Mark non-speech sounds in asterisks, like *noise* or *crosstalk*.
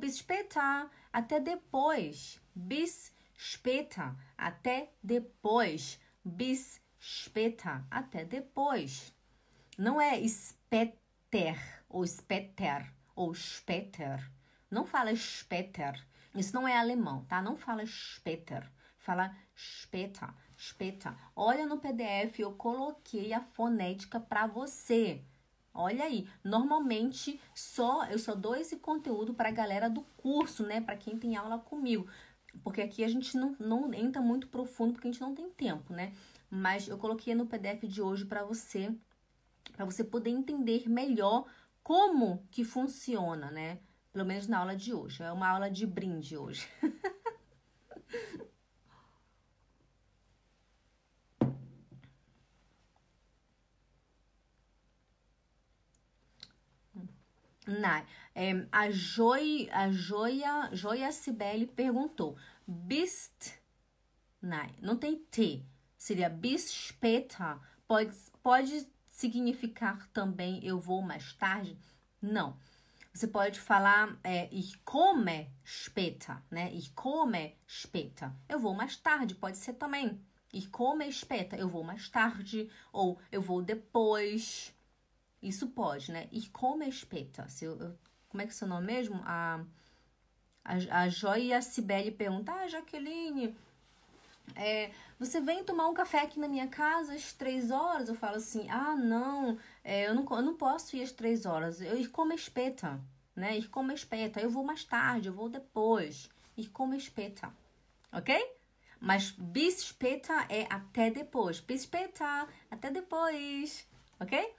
bis später, até depois. Bis später, até depois. Bis später, até depois. Não é später ou später ou später. Não fala später. Isso não é alemão, tá? Não fala später. Fala später, später. Olha no PDF, eu coloquei a fonética para você. Olha aí, normalmente só eu só dou esse conteúdo para a galera do curso, né? Para quem tem aula comigo. Porque aqui a gente não, não entra muito profundo porque a gente não tem tempo, né? Mas eu coloquei no PDF de hoje para você, para você poder entender melhor como que funciona, né? Pelo menos na aula de hoje. É uma aula de brinde hoje. *laughs* Nein. É, a, a Joia, Joia Cibele perguntou: Bist. Nein, não tem T. Seria bis später. Pode, pode significar também eu vou mais tarde? Não. Você pode falar é, ich komme später, né? Ich komme später. Eu vou mais tarde, pode ser também. Ich komme später, eu vou mais tarde. Ou eu vou depois. Isso pode, né? Ich komme später. Se eu, eu, como é que é o seu nome mesmo? A, a, a e Cibele perguntam, ah, Jaqueline, é, você vem tomar um café aqui na minha casa às três horas? Eu falo assim, ah, não, é, eu, não eu não posso ir às três horas. Eu ir como espeta, né? Ir como espeta. Eu vou mais tarde, eu vou depois. Ir como espeta, ok? Mas bis espeta é até depois. Bis espeta, até depois, ok?